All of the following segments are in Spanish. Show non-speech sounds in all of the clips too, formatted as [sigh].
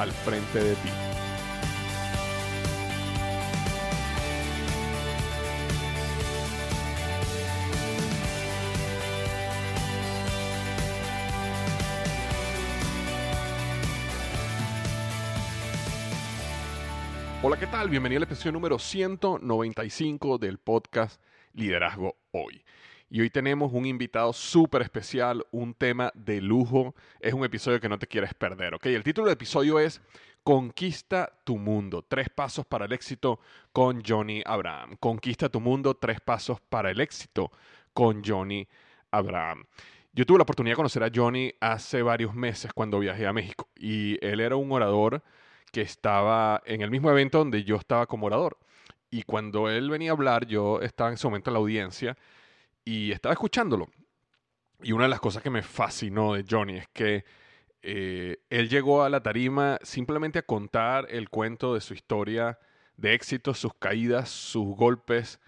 al frente de ti. Hola, ¿qué tal? Bienvenido al episodio número 195 del podcast Liderazgo Hoy. Y hoy tenemos un invitado súper especial, un tema de lujo. Es un episodio que no te quieres perder, ¿ok? El título del episodio es Conquista tu mundo, tres pasos para el éxito con Johnny Abraham. Conquista tu mundo, tres pasos para el éxito con Johnny Abraham. Yo tuve la oportunidad de conocer a Johnny hace varios meses cuando viajé a México y él era un orador que estaba en el mismo evento donde yo estaba como orador. Y cuando él venía a hablar, yo estaba en ese momento en la audiencia y estaba escuchándolo. Y una de las cosas que me fascinó de Johnny es que eh, él llegó a la tarima simplemente a contar el cuento de su historia de éxito, sus caídas, sus golpes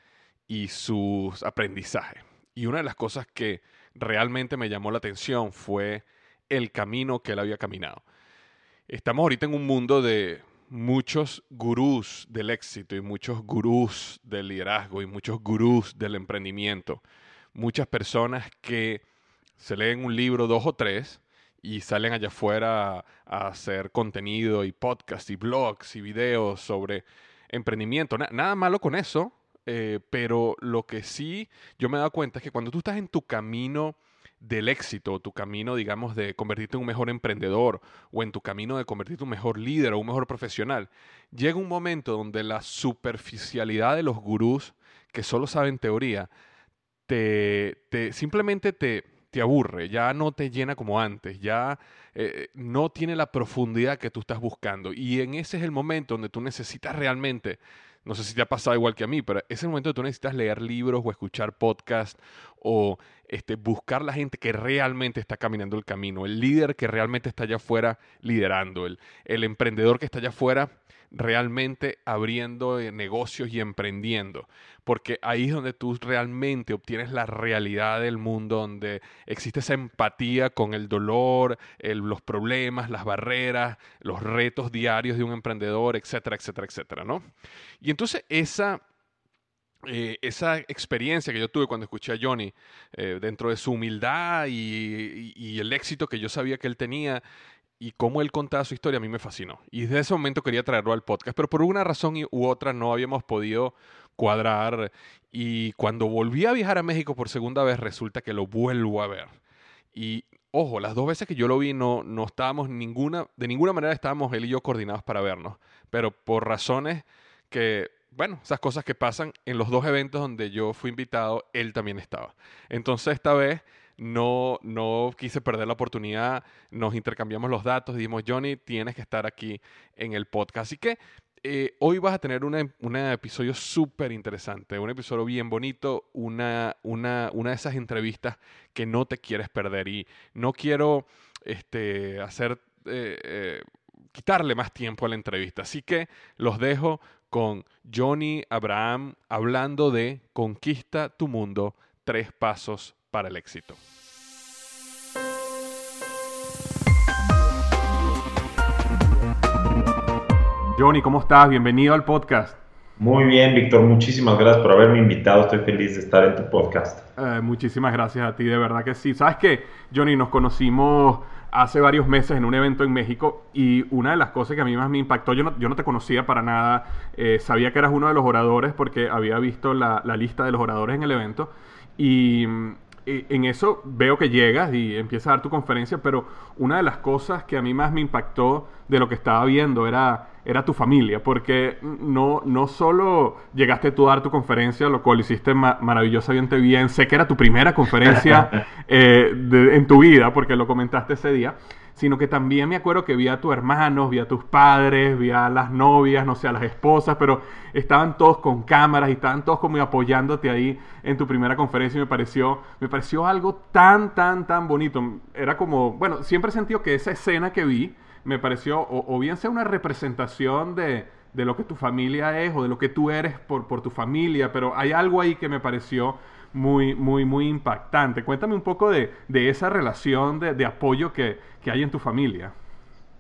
y sus aprendizajes. Y una de las cosas que realmente me llamó la atención fue el camino que él había caminado. Estamos ahorita en un mundo de muchos gurús del éxito y muchos gurús del liderazgo y muchos gurús del emprendimiento. Muchas personas que se leen un libro, dos o tres, y salen allá afuera a, hacer contenido y podcast y blogs y videos sobre emprendimiento. nada malo con eso, eh, pero lo que sí yo me he dado cuenta es que cuando tú estás en tu camino del éxito, tu camino, digamos, de convertirte en un mejor emprendedor o en tu camino de convertirte en un mejor líder o un mejor profesional, llega un momento donde la superficialidad de los gurús que solo saben teoría, te, te simplemente te, te aburre, ya no te llena como antes, ya eh, no tiene la profundidad que tú estás buscando. Y en ese es el momento donde tú necesitas realmente no sé si te ha pasado igual que a mí, pero es el momento que tú necesitas leer libros o escuchar podcasts o este, buscar la gente que realmente está caminando el camino, el líder que realmente está allá afuera liderando, el, el emprendedor que está allá afuera realmente abriendo eh, negocios y emprendiendo, porque ahí es donde tú realmente obtienes la realidad del mundo, donde existe esa empatía con el dolor, los problemas, las barreras, los retos diarios de un emprendedor, etcétera, etcétera, etcétera, ¿no? Y entonces esa... Eh, esa experiencia que yo tuve cuando escuché a Johnny, eh, dentro de su humildad y, el éxito que yo sabía que él tenía, y cómo él contaba su historia a mí me fascinó. Y desde ese momento quería traerlo al podcast, pero por una razón u otra no habíamos podido cuadrar. Y cuando volví a viajar a México por segunda vez, resulta que lo vuelvo a ver. Y ojo, las dos veces que yo lo vi no, no estábamos ninguna, de ninguna manera estábamos él y yo coordinados para vernos, pero por razones que, bueno, esas cosas que pasan en los dos eventos donde yo fui invitado, él también estaba. Entonces esta vez no, no quise perder la oportunidad, nos intercambiamos los datos, dijimos, Johnny, tienes que estar aquí en el podcast. Así que eh, hoy vas a tener un episodio súper interesante, un episodio bien bonito, una, una, una, de esas entrevistas que no te quieres perder. Y no quiero este, hacer, eh, eh, quitarle más tiempo a la entrevista. Así que los dejo con Johnny Abraham hablando de Conquista tu mundo, tres pasos para el éxito. Johnny, ¿cómo estás? Bienvenido al podcast. Muy bien, Víctor. Muchísimas gracias por haberme invitado. Estoy feliz de estar en tu podcast. Eh, muchísimas gracias a ti, de verdad que sí. Sabes que, Johnny, nos conocimos hace varios meses en un evento en México y una de las cosas que a mí más me impactó, yo no, yo no te conocía para nada, eh, sabía que eras uno de los oradores porque había visto la, la lista de los oradores en el evento y en eso veo que llegas y empiezas a dar tu conferencia, pero una de las cosas que a mí más me impactó de lo que estaba viendo era, era tu familia, porque no, no solo llegaste tú a dar tu conferencia, lo cual hiciste maravillosamente bien, sé que era tu primera conferencia [laughs] eh, en tu vida, porque lo comentaste ese día, sino que también me acuerdo que vi a tus hermanos, vi a tus padres, vi a las novias, no sé, a las esposas, pero estaban todos con cámaras y estaban todos como apoyándote ahí en tu primera conferencia y me pareció, me pareció algo tan, tan, tan bonito. Era como, bueno, siempre he sentido que esa escena que vi me pareció, o, bien sea una representación de, de, lo que tu familia es o de lo que tú eres por, por tu familia, pero hay algo ahí que me pareció muy, muy, muy impactante. Cuéntame un poco de, esa relación de, apoyo que, hay en tu familia.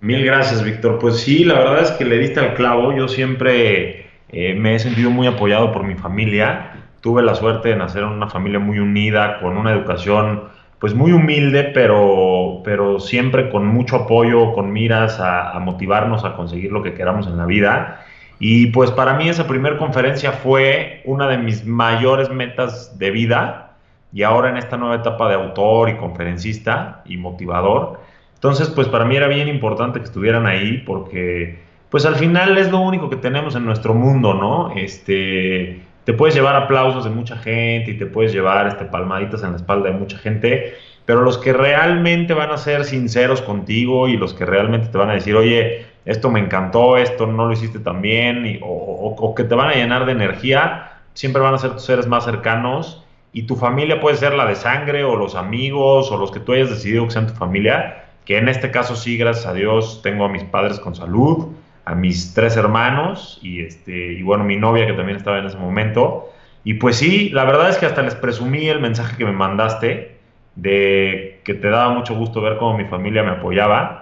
Mil gracias, Víctor. Pues sí, la verdad es que le diste al clavo. Yo siempre eh, me he sentido muy apoyado por mi familia. Tuve la suerte de nacer en una familia muy unida, con una educación pues muy humilde, pero, pero siempre con mucho apoyo, con miras a motivarnos a conseguir lo que queramos en la vida. Y pues para mí esa primera conferencia fue una de mis mayores metas de vida y ahora en esta nueva etapa de autor y conferencista y motivador. Entonces pues para mí era bien importante que estuvieran ahí porque pues al final es lo único que tenemos en nuestro mundo, ¿no? Este, te puedes llevar aplausos de mucha gente y te puedes llevar este, palmaditas en la espalda de mucha gente, pero los que realmente van a ser sinceros contigo y los que realmente te van a decir, oye, esto me encantó, esto no lo hiciste tan bien, o, que te van a llenar de energía, siempre van a ser tus seres más cercanos y tu familia puede ser la de sangre o los amigos o los que tú hayas decidido que sean tu familia, que en este caso sí, gracias a Dios, tengo a mis padres con salud, a mis tres hermanos y, este, y bueno, mi novia que también estaba en ese momento. Y pues sí, la verdad es que hasta les presumí el mensaje que me mandaste de que te daba mucho gusto ver cómo mi familia me apoyaba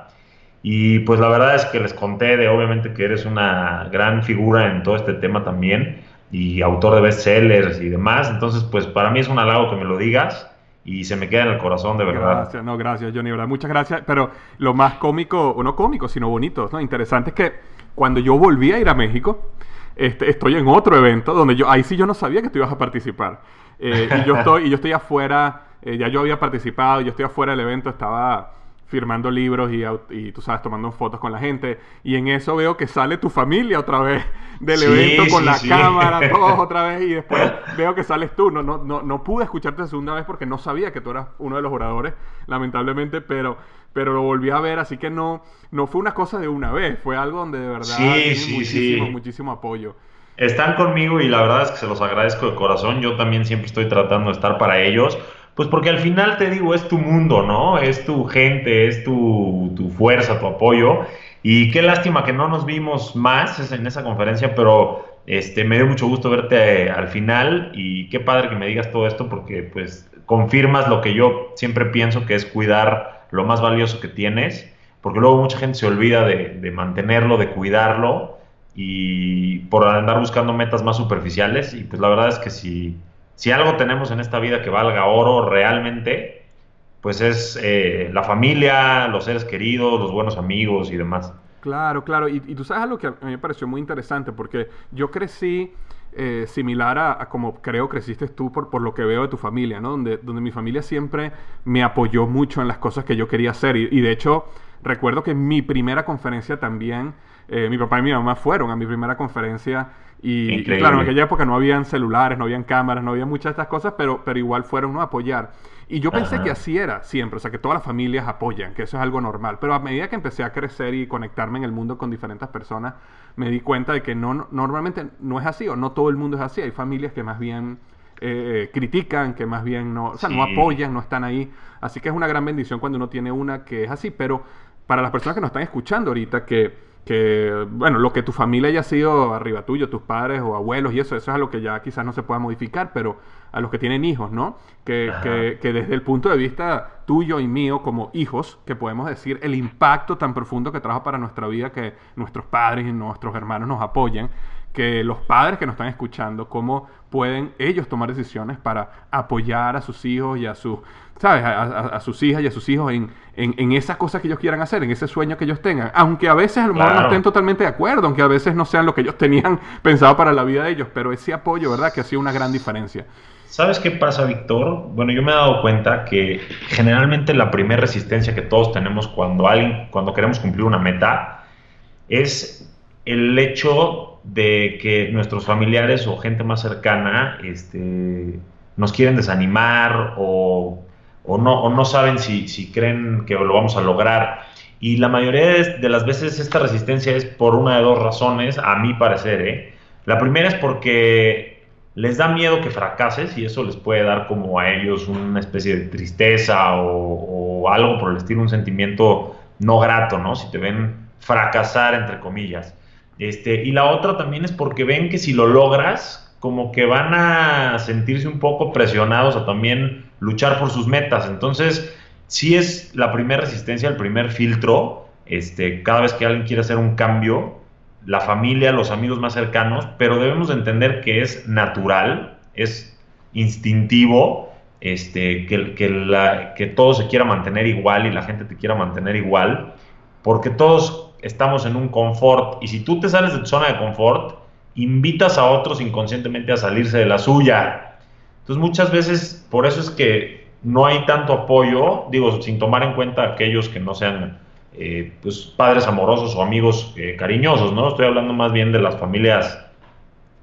y pues la verdad es que les conté de obviamente que eres una gran figura en todo este tema también y autor de bestsellers y demás. Entonces, pues para mí es un halago que me lo digas y se me queda en el corazón de verdad. Gracias, no, gracias Johnny, verdad, muchas gracias. Pero lo más cómico, o no cómico, sino bonito, ¿no? interesante es que cuando yo volví a ir a México, este, estoy en otro evento donde yo, ahí sí yo no sabía que tú ibas a participar. Eh, y yo estoy, y yo estoy afuera, eh, ya yo había participado, yo estoy afuera del evento, estaba firmando libros y, y, tú sabes, tomando fotos con la gente. Y en eso veo que sale tu familia otra vez [laughs] del evento con la cámara, [laughs] todos otra vez. Y después veo que sales tú. No, no, no, no pude escucharte la segunda vez porque no sabía que tú eras uno de los oradores, lamentablemente, pero, pero lo volví a ver. Así que no, no fue una cosa de una vez, fue algo donde de verdad muchísimo, muchísimo apoyo. Están conmigo y la verdad es que se los agradezco de corazón. Yo también siempre estoy tratando de estar para ellos pues porque al final te digo, es tu mundo, ¿no? Es tu gente, es tu, fuerza, tu apoyo. Y qué lástima que no nos vimos más en esa conferencia, pero este, me dio mucho gusto verte eh, al final y qué padre que me digas todo esto porque pues confirmas lo que yo siempre pienso que es cuidar lo más valioso que tienes, porque luego mucha gente se olvida de, de mantenerlo, de cuidarlo y por andar buscando metas más superficiales y pues la verdad es que si si algo tenemos en esta vida que valga oro realmente, pues es eh, la familia, los seres queridos, los buenos amigos y demás. Claro, claro. Y, tú sabes algo que a mí me pareció muy interesante, porque yo crecí eh, similar a, como creo creciste tú por, por lo que veo de tu familia, ¿no? Donde, donde mi familia siempre me apoyó mucho en las cosas que yo quería hacer. Y, de hecho, recuerdo que mi primera conferencia también, eh, mi papá y mi mamá fueron a mi primera conferencia. Y, claro, en aquella época no habían celulares, no habían cámaras, no había muchas de estas cosas, pero, pero igual fueron a apoyar. Y yo pensé que así era siempre, o sea, que todas las familias apoyan, que eso es algo normal. Pero a medida que empecé a crecer y conectarme en el mundo con diferentes personas, me di cuenta de que no, normalmente no es así, o no todo el mundo es así. Hay familias que más bien eh, critican, que más bien no, o sea, no apoyan, no están ahí. Así que es una gran bendición cuando uno tiene una que es así. Pero para las personas que nos están escuchando ahorita, que que, bueno, lo que tu familia haya sido arriba tuyo, tus padres o abuelos y eso, eso es algo que ya quizás no se pueda modificar, pero a los que tienen hijos, ¿no? Que, que, que, desde el punto de vista tuyo y mío como hijos, que podemos decir el impacto tan profundo que trajo para nuestra vida que nuestros padres y nuestros hermanos nos apoyen, que los padres que nos están escuchando, cómo pueden ellos tomar decisiones para apoyar a sus hijos y a sus, ¿sabes? A, sus hijas y a sus hijos en, en, esas cosas que ellos quieran hacer, en ese sueño que ellos tengan. Aunque a veces a lo mejor no estén totalmente de acuerdo, aunque a veces no sean lo que ellos tenían [laughs] pensado para la vida de ellos, pero ese apoyo, ¿verdad? Que ha sido una gran diferencia. ¿Sabes qué pasa, Víctor? Bueno, yo me he dado cuenta que generalmente la primera resistencia que todos tenemos cuando, alguien, cuando queremos cumplir una meta es el hecho de que nuestros familiares o gente más cercana este, nos quieren desanimar o, no, no, saben si, si, creen que lo vamos a lograr. Y la mayoría de las veces esta resistencia es por una de dos razones, a mi parecer. ¿eh? La primera es porque les da miedo que fracases y eso les puede dar como a ellos una especie de tristeza o, algo por el estilo, un sentimiento no grato, ¿no? Si te ven fracasar, entre comillas. Este, y la otra también es porque ven que si lo logras, como que van a sentirse un poco presionados a también luchar por sus metas. Entonces, si es la primera resistencia, el primer filtro, este, cada vez que alguien quiere hacer un cambio, la familia, los amigos más cercanos, pero debemos entender que es natural, es instintivo, este, que, que, que todo se quiera mantener igual y la gente te quiera mantener igual, porque todos estamos en un confort y si tú te sales de tu zona de confort, invitas a otros inconscientemente a salirse de la suya. Entonces muchas veces, por eso es que no hay tanto apoyo, digo, sin tomar en cuenta aquellos que no sean eh, pues, padres amorosos o amigos eh, cariñosos, ¿no? Estoy hablando más bien de las familias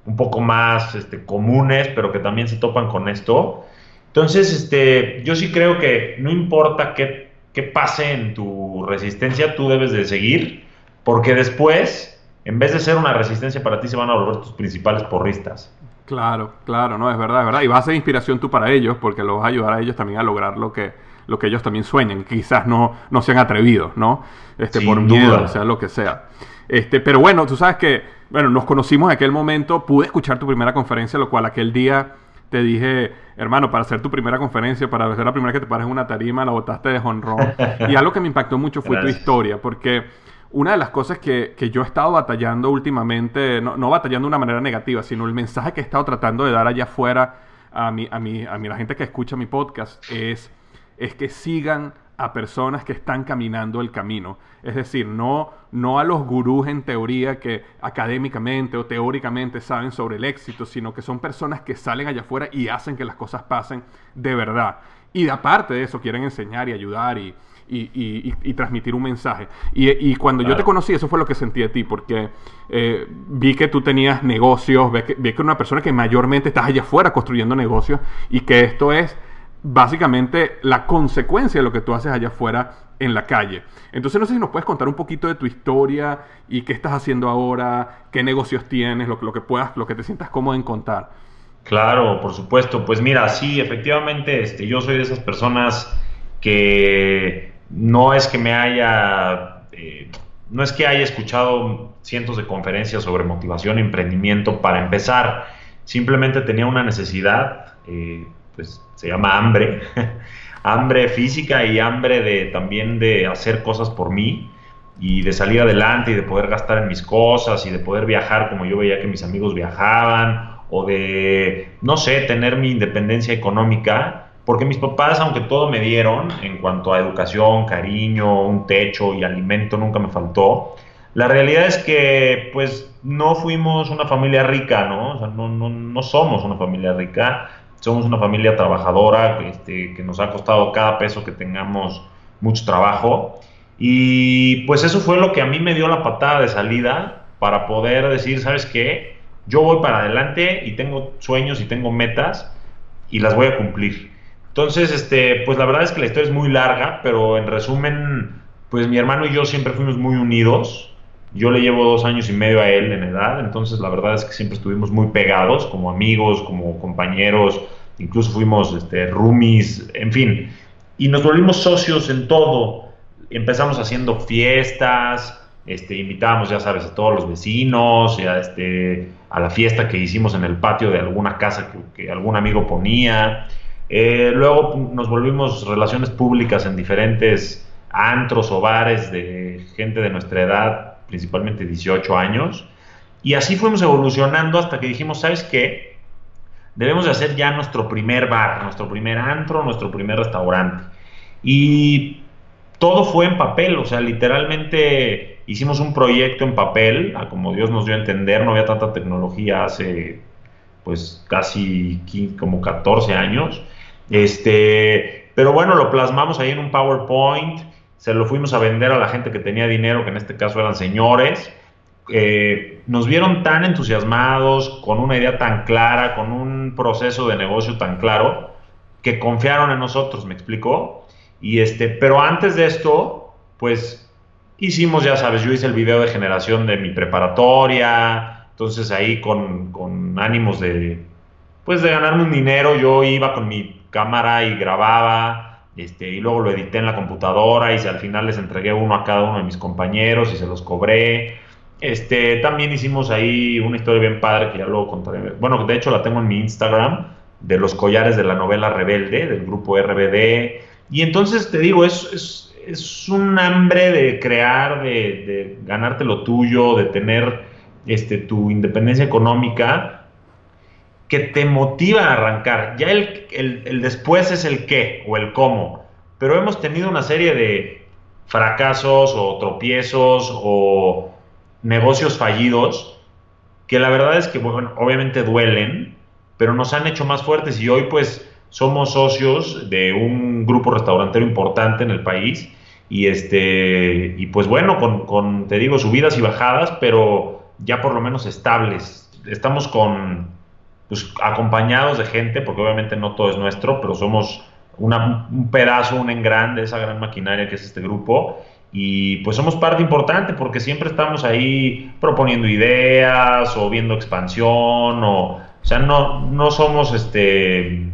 un poco más este, comunes, pero que también se topan con esto. Entonces, este, yo sí creo que no importa qué, qué pase en tu resistencia, tú debes de seguir, porque después, en vez de ser una resistencia para ti, se van a volver tus principales porristas. Claro, claro, no, es verdad, es verdad. Y va a ser inspiración tú para ellos, porque los vas a ayudar a ellos también a lograr lo que, lo que ellos también sueñan, quizás no, no sean atrevidos, ¿no? Este, por miedo, o sea, lo que sea. Este, pero bueno, tú sabes que, bueno, nos conocimos en aquel momento, pude escuchar tu primera conferencia, lo cual aquel día te dije, hermano, para hacer tu primera conferencia, para ser la primera que te pares en una tarima, la botaste de honrón. [laughs] y algo que me impactó mucho fue tu historia, porque una de las cosas que, que, yo he estado batallando últimamente, no, no, batallando de una manera negativa, sino el mensaje que he estado tratando de dar allá afuera a mi, a mi, a mi, la gente que escucha mi podcast es es que sigan a personas que están caminando el camino. Es decir, no, no a los gurús en teoría que académicamente o teóricamente saben sobre el éxito, sino que son personas que salen allá afuera y hacen que las cosas pasen de verdad. Y aparte de eso, quieren enseñar y ayudar y, transmitir un mensaje. Y, cuando yo te conocí, eso fue lo que sentí de ti, porque eh, vi que tú tenías negocios, vi que, vi que una persona que mayormente estás allá afuera construyendo negocios y que esto es básicamente la consecuencia de lo que tú haces allá afuera en la calle. Entonces no sé si nos puedes contar un poquito de tu historia y qué estás haciendo ahora, qué negocios tienes, lo, lo que puedas, lo que te sientas cómodo en contar. Claro, por supuesto. Pues mira, sí, efectivamente, este, yo soy de esas personas que no es que me haya, eh, no es que haya escuchado cientos de conferencias sobre motivación y emprendimiento para empezar. Simplemente tenía una necesidad. Eh, pues se llama hambre, [laughs] hambre física y hambre de también de hacer cosas por mí y de salir adelante y de poder gastar en mis cosas y de poder viajar como yo veía que mis amigos viajaban o de, no sé, tener mi independencia económica, porque mis papás, aunque todo me dieron en cuanto a educación, cariño, un techo y alimento, nunca me faltó, la realidad es que pues no fuimos una familia rica, ¿no? O sea, no, no, no somos una familia rica, somos una familia trabajadora este, que nos ha costado cada peso que tengamos mucho trabajo. Y pues eso fue lo que a mí me dio la patada de salida para poder decir, ¿sabes qué? Yo voy para adelante y tengo sueños y tengo metas y las voy a cumplir. Entonces, este, pues la verdad es que la historia es muy larga, pero en resumen, pues mi hermano y yo siempre fuimos muy unidos. Yo le llevo dos años y medio a él en edad, entonces la verdad es que siempre estuvimos muy pegados, como amigos, como compañeros, incluso fuimos este, roomies, en fin. Y nos volvimos socios en todo. Empezamos haciendo fiestas, este, invitábamos, ya sabes, a todos los vecinos, a, este, a la fiesta que hicimos en el patio de alguna casa que, algún amigo ponía. Eh, luego nos volvimos relaciones públicas en diferentes antros o bares de gente de nuestra edad, principalmente 18 años. Y así fuimos evolucionando hasta que dijimos, ¿sabes qué? Debemos de hacer ya nuestro primer bar, nuestro primer antro, nuestro primer restaurante. Y todo fue en papel, o sea, literalmente hicimos un proyecto en papel, como Dios nos dio a entender, no había tanta tecnología hace pues casi como 14 años. Este, pero bueno, lo plasmamos ahí en un PowerPoint, se lo fuimos a vender a la gente que tenía dinero, que en este caso eran señores. Eh, nos vieron tan entusiasmados, con una idea tan clara, con un proceso de negocio tan claro, que confiaron en nosotros, ¿me explicó? Y este, pero antes de esto, pues hicimos, ya sabes, yo hice el video de generación de mi preparatoria, entonces ahí con, con ánimos de, pues de ganarme un dinero, yo iba con mi cámara y grababa, este, y luego lo edité en la computadora y al final les entregué uno a cada uno de mis compañeros y se los cobré. Este, también hicimos ahí una historia bien padre que ya luego contaré. Bueno, de hecho la tengo en mi Instagram, de los collares de la novela Rebelde, del grupo RBD. Y entonces te digo, es, es es un hambre de crear, de, ganarte lo tuyo, de tener este, tu independencia económica, que te motiva a arrancar. Ya el, el, después es el qué o el cómo, pero hemos tenido una serie de fracasos o tropiezos o negocios fallidos que la verdad es que, bueno, obviamente duelen, pero nos han hecho más fuertes y hoy pues somos socios de un grupo restaurantero importante en el país y, este, y pues bueno, con, con, te digo, subidas y bajadas, pero ya por lo menos estables. Estamos con, pues, acompañados de gente, porque obviamente no todo es nuestro, pero somos un pedazo, un engran de esa gran maquinaria que es este grupo. Y pues somos parte importante porque siempre estamos ahí proponiendo ideas o viendo expansión o, o sea, no, no somos este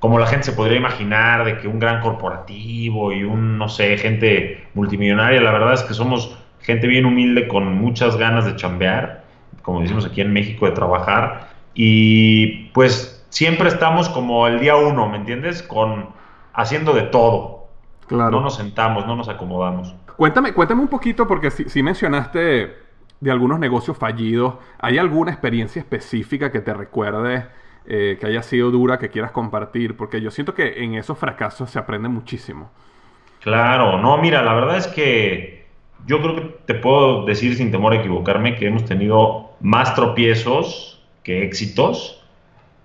como la gente se podría imaginar, de que un gran corporativo y un, no sé, gente multimillonaria, la verdad es que somos gente bien humilde con muchas ganas de chambear, como decimos aquí en México, de trabajar, y pues siempre estamos como el día uno, ¿me entiendes? Con haciendo de todo. Claro. No nos sentamos, no nos acomodamos. Cuéntame, cuéntame un poquito, porque si, si mencionaste de algunos negocios fallidos, ¿hay alguna experiencia específica que te recuerde? Eh, que haya sido dura, que quieras compartir, porque yo siento que en esos fracasos se aprende muchísimo. Claro, no, mira, la verdad es que yo creo que te puedo decir sin temor a equivocarme que hemos tenido más tropiezos que éxitos,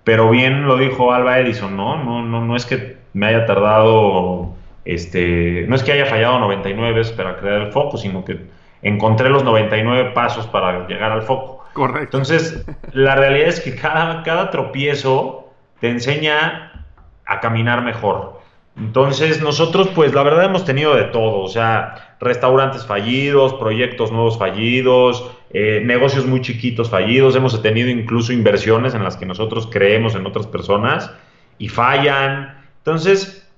pero bien lo dijo Alba Edison, ¿no? No, no, no es que me haya tardado, este, no es que haya fallado 99 veces para crear el foco, sino que encontré los 99 pasos para llegar al foco. Correcto. Entonces, la realidad es que cada, cada tropiezo te enseña a caminar mejor. Entonces, nosotros, pues, la verdad hemos tenido de todo, o sea, restaurantes fallidos, proyectos nuevos fallidos, eh, negocios muy chiquitos fallidos, hemos tenido incluso inversiones en las que nosotros creemos en otras personas y fallan. Entonces,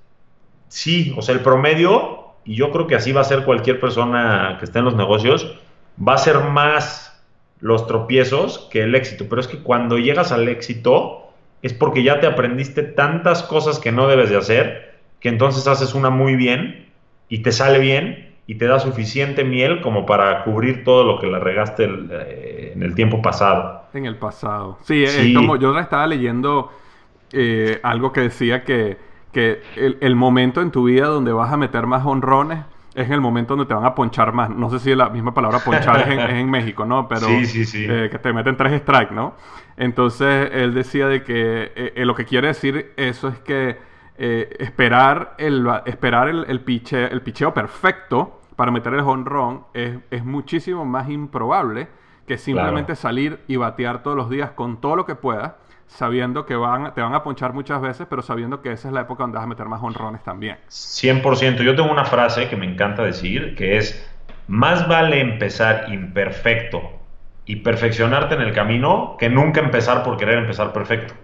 sí, o sea, el promedio, y yo creo que así va a ser cualquier persona que esté en los negocios, va a ser más los tropiezos que el éxito. Pero es que cuando llegas al éxito es porque ya te aprendiste tantas cosas que no debes de hacer, que entonces haces una muy bien y te sale bien y te da suficiente miel como para cubrir todo lo que la regaste eh, en el tiempo pasado. En el pasado. Sí, Es como yo estaba leyendo eh, algo que decía que, que el, el momento en tu vida donde vas a meter más honrones es en el momento donde te van a ponchar más. No sé si la misma palabra ponchar es, en, [laughs] México, ¿no? Pero sí, sí, sí. Eh, que te meten tres strikes, ¿no? Entonces él decía de que eh, eh, lo que quiere decir eso es que esperar el, esperar el, el, piche, el picheo perfecto para meter el home es, es muchísimo más improbable que simplemente salir y batear todos los días con todo lo que puedas sabiendo que van, te van a ponchar muchas veces, pero sabiendo que esa es la época donde vas a meter más honrones también. 100%. Yo tengo una frase que me encanta decir, que es, más vale empezar imperfecto y perfeccionarte en el camino que nunca empezar por querer empezar perfecto.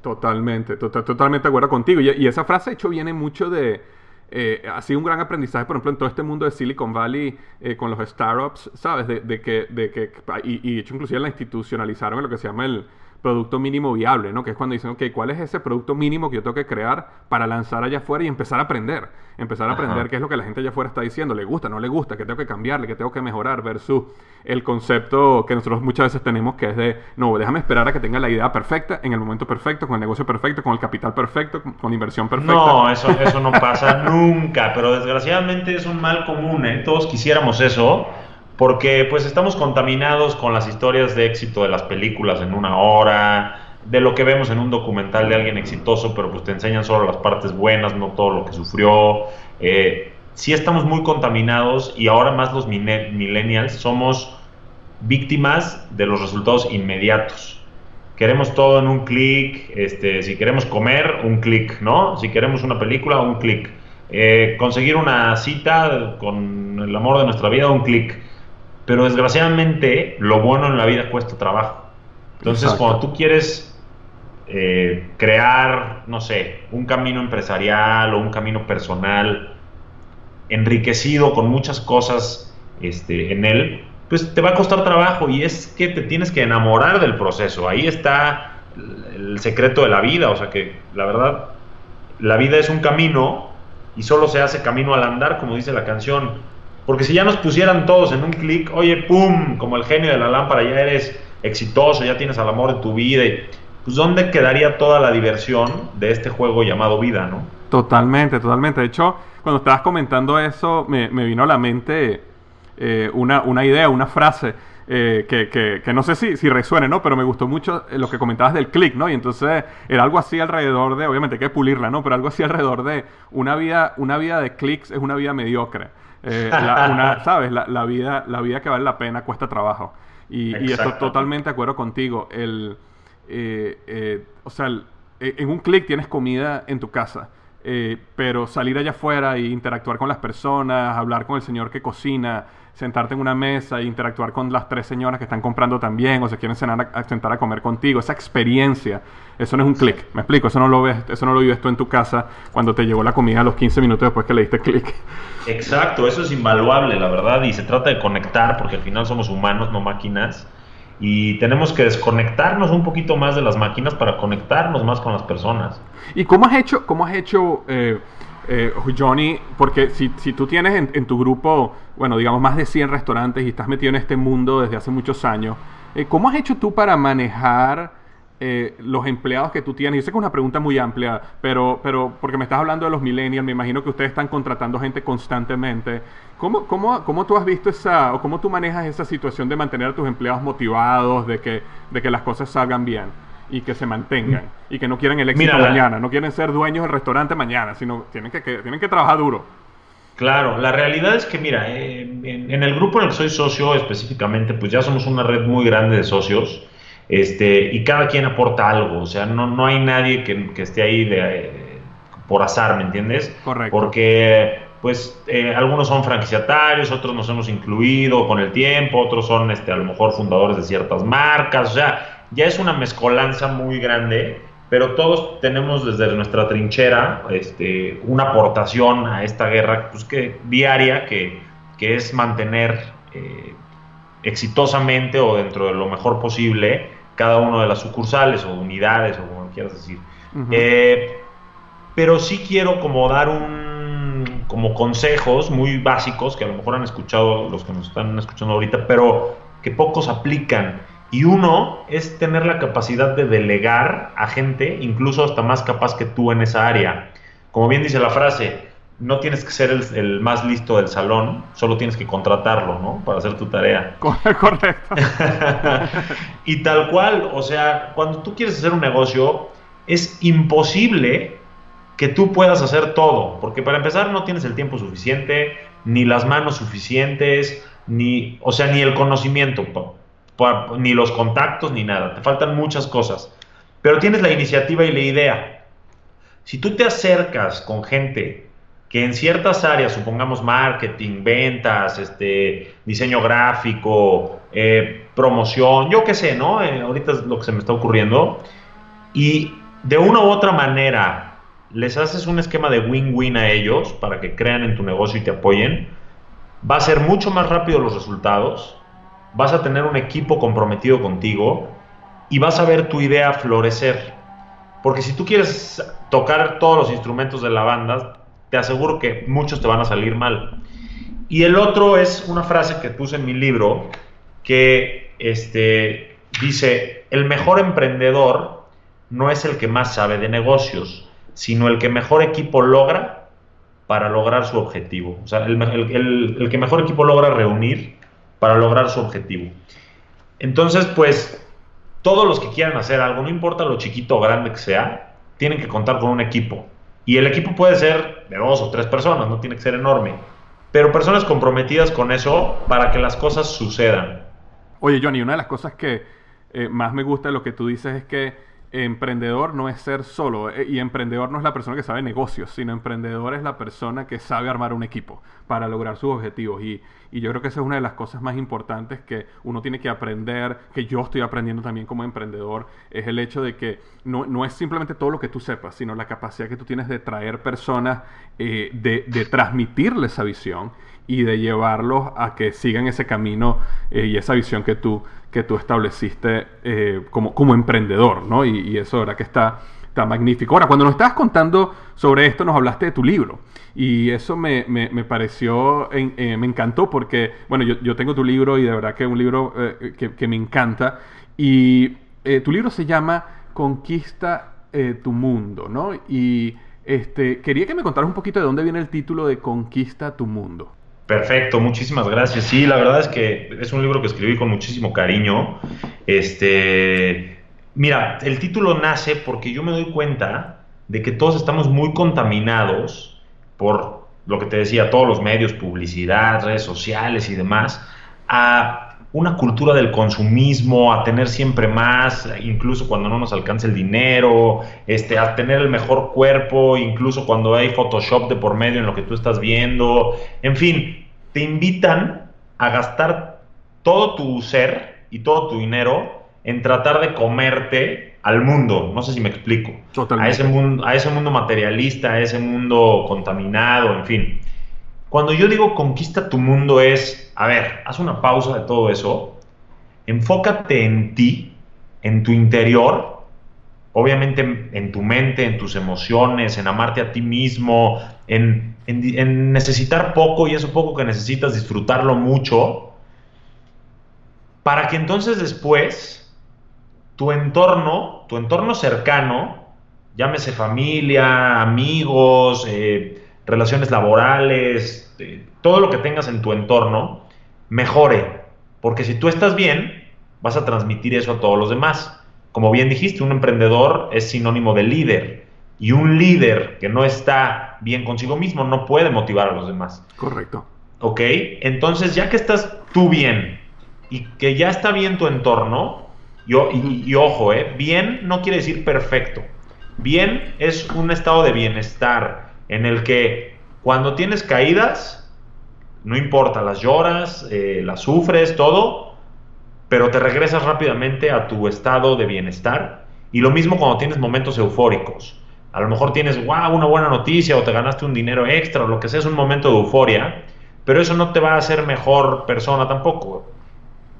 Totalmente, totalmente de acuerdo contigo. Y, esa frase, de hecho, viene mucho de... Eh, ha sido un gran aprendizaje, por ejemplo, en todo este mundo de Silicon Valley eh, con los startups, ¿sabes? De, que, de que y, y, de hecho, inclusive la institucionalizaron en lo que se llama el, producto mínimo viable, ¿no? Que es cuando dicen, ok, ¿cuál es ese producto mínimo que yo tengo que crear para lanzar allá afuera y empezar a aprender? Empezar a aprender qué es lo que la gente allá afuera está diciendo, le gusta, no le gusta, qué tengo que cambiarle, qué tengo que mejorar, versus el concepto que nosotros muchas veces tenemos que es de, no, déjame esperar a que tenga la idea perfecta, en el momento perfecto, con el negocio perfecto, con el capital perfecto, con la inversión perfecta. No, eso, eso no pasa [laughs] nunca, pero desgraciadamente es un mal común, ¿eh? Todos quisiéramos eso porque pues estamos contaminados con las historias de éxito de las películas en una hora, de lo que vemos en un documental de alguien exitoso, pero pues te enseñan solo las partes buenas, no todo lo que sufrió. Eh, sí estamos muy contaminados y ahora más los millennials somos víctimas de los resultados inmediatos. Queremos todo en un clic, este, si queremos comer, un clic, ¿no? Si queremos una película, un clic. Eh, conseguir una cita con el amor de nuestra vida, un clic. Pero desgraciadamente lo bueno en la vida cuesta trabajo. Entonces cuando tú quieres eh, crear, no sé, un camino empresarial o un camino personal enriquecido con muchas cosas este, en él, pues te va a costar trabajo y es que te tienes que enamorar del proceso. Ahí está el secreto de la vida, o sea que la verdad, la vida es un camino y solo se hace camino al andar, como dice la canción. Porque si ya nos pusieran todos en un clic, oye, pum, como el genio de la lámpara, ya eres exitoso, ya tienes al amor de tu vida, pues ¿dónde quedaría toda la diversión de este juego llamado vida, no? Totalmente, totalmente. De hecho, cuando estabas comentando eso, me, vino a la mente eh, una, una, idea, una frase. Eh, que, que, que, no sé si, si, resuene, ¿no? Pero me gustó mucho lo que comentabas del click, ¿no? Y entonces era algo así alrededor de, obviamente hay que pulirla, ¿no? Pero algo así alrededor de una vida, una vida de clics es una vida mediocre. Eh, una, [laughs] ¿Sabes? La, vida, la vida que vale la pena cuesta trabajo. Y, y estoy totalmente de acuerdo contigo. El, eh, eh, o sea, en un clic tienes comida en tu casa. pero salir allá afuera e interactuar con las personas, hablar con el señor que cocina, sentarte en una mesa e interactuar con las tres señoras que están comprando también o se quieren sentar a comer contigo, esa experiencia, eso no es un clic, me explico, eso no lo ves, eso no lo vives tú en tu casa cuando te llegó la comida a los 15 minutos después que le diste clic. [laughs] Exacto, eso es invaluable, la verdad, y se trata de conectar porque al final somos humanos, no máquinas. Y tenemos que desconectarnos un poquito más de las máquinas para conectarnos más con las personas. ¿Y cómo has hecho, cómo has hecho eh, eh, Johnny, porque si, si tú tienes en, tu grupo, bueno, digamos más de 100 restaurantes y estás metido en este mundo desde hace muchos años, eh, ¿cómo has hecho tú para manejar eh, los empleados que tú tienes? Yo sé que es una pregunta muy amplia, pero, pero porque me estás hablando de los millennials, me imagino que ustedes están contratando gente constantemente. ¿Cómo, cómo, cómo tú has visto esa, o cómo tú manejas esa situación de mantener a tus empleados motivados, de que, de que las cosas salgan bien? y que se mantengan y que no quieren el éxito mañana, no quieren ser dueños del restaurante mañana, sino tienen que, tienen que trabajar duro. Claro, la realidad es que, mira, eh, en, el grupo en el que soy socio específicamente, pues ya somos una red muy grande de socios este, y cada quien aporta algo, o sea, no, no hay nadie que, esté ahí de, eh, por azar, ¿me entiendes? Correcto. Porque, pues, eh, algunos son franquiciatarios, otros nos hemos incluido con el tiempo, otros son, este, a lo mejor, fundadores de ciertas marcas, o sea, ya es una mezcolanza muy grande, pero todos tenemos desde nuestra trinchera este, una aportación a esta guerra pues, que, diaria que, es mantener eh, exitosamente o dentro de lo mejor posible cada una de las sucursales o unidades o como quieras decir. Eh, pero sí quiero como dar un como consejos muy básicos que a lo mejor han escuchado los que nos están escuchando ahorita, pero que pocos aplican. Y uno es tener la capacidad de delegar a gente, incluso hasta más capaz que tú en esa área. Como bien dice la frase, no tienes que ser el, más listo del salón, solo tienes que contratarlo, ¿no? Para hacer tu tarea. [laughs] Correcto. [laughs] y tal cual, o sea, cuando tú quieres hacer un negocio, es imposible que tú puedas hacer todo, porque para empezar no tienes el tiempo suficiente, ni las manos suficientes, ni, o sea, ni el conocimiento, ni los contactos, ni nada. Te faltan muchas cosas. Pero tienes la iniciativa y la idea. Si tú te acercas con gente que en ciertas áreas, supongamos marketing, ventas, este, diseño gráfico, eh, promoción, yo qué sé, ¿no? Eh, ahorita es lo que se me está ocurriendo. Y de una u otra manera les haces un esquema de win-win a ellos para que crean en tu negocio y te apoyen, va a ser mucho más rápido los resultados, vas a tener un equipo comprometido contigo y vas a ver tu idea florecer. Porque si tú quieres tocar todos los instrumentos de la banda, te aseguro que muchos te van a salir mal. Y el otro es una frase que puse en mi libro que este, dice, el mejor emprendedor no es el que más sabe de negocios, sino el que mejor equipo logra para lograr su objetivo. O sea, el, que mejor equipo logra reunir para lograr su objetivo. Entonces, pues, todos los que quieran hacer algo, no importa lo chiquito o grande que sea, tienen que contar con un equipo. Y el equipo puede ser de dos o tres personas, no tiene que ser enorme. Pero personas comprometidas con eso para que las cosas sucedan. Oye, Johnny, una de las cosas que eh, más me gusta de lo que tú dices es que emprendedor no es ser solo eh, y emprendedor no es la persona que sabe negocios, sino emprendedor es la persona que sabe armar un equipo para lograr sus objetivos. Y, yo creo que esa es una de las cosas más importantes que uno tiene que aprender, que yo estoy aprendiendo también como emprendedor, es el hecho de que no, no es simplemente todo lo que tú sepas, sino la capacidad que tú tienes de traer personas, eh, de, de transmitirle esa visión y de llevarlos a que sigan ese camino eh, y esa visión que tú, que tú estableciste eh, como, como emprendedor, ¿no? Y, eso, ¿verdad? Que está, está magnífico. Ahora, cuando nos estabas contando sobre esto, nos hablaste de tu libro. Y eso me, me, pareció, eh, me encantó porque, bueno, yo, yo, tengo tu libro y de verdad que es un libro que, que, me encanta. Y tu libro se llama Conquista tu mundo, ¿no? Y este, quería que me contaras un poquito de dónde viene el título de Conquista tu mundo. Perfecto, muchísimas gracias. Sí, la verdad es que es un libro que escribí con muchísimo cariño. Este, mira, el título nace porque yo me doy cuenta de que todos estamos muy contaminados por lo que te decía, todos los medios, publicidad, redes sociales y demás, a una cultura del consumismo, a tener siempre más, incluso cuando no nos alcanza el dinero, este, a tener el mejor cuerpo, incluso cuando hay Photoshop de por medio en lo que tú estás viendo, en fin, te invitan a gastar todo tu ser y todo tu dinero en tratar de comerte al mundo, no sé si me explico, a ese mundo, a ese mundo materialista, a ese mundo contaminado, en fin. Cuando yo digo conquista tu mundo es, a ver, haz una pausa de todo eso, enfócate en ti, en tu interior, obviamente en, tu mente, en tus emociones, en amarte a ti mismo, en, necesitar poco y eso poco que necesitas disfrutarlo mucho, para que entonces después tu entorno, tu entorno cercano, llámese familia, amigos, eh, relaciones laborales, eh, todo lo que tengas en tu entorno, mejore. Porque si tú estás bien, vas a transmitir eso a todos los demás. Como bien dijiste, un emprendedor es sinónimo de líder. Y un líder que no está bien consigo mismo no puede motivar a los demás. Correcto. ¿Ok? Entonces, ya que estás tú bien y que ya está bien tu entorno, y, y ojo, ¿eh? bien no quiere decir perfecto. Bien es un estado de bienestar, en el que cuando tienes caídas, no importa, las lloras, eh, las sufres, todo, pero te regresas rápidamente a tu estado de bienestar. Y lo mismo cuando tienes momentos eufóricos. A lo mejor tienes, wow, una buena noticia o te ganaste un dinero extra o lo que sea, es un momento de euforia, pero eso no te va a hacer mejor persona tampoco.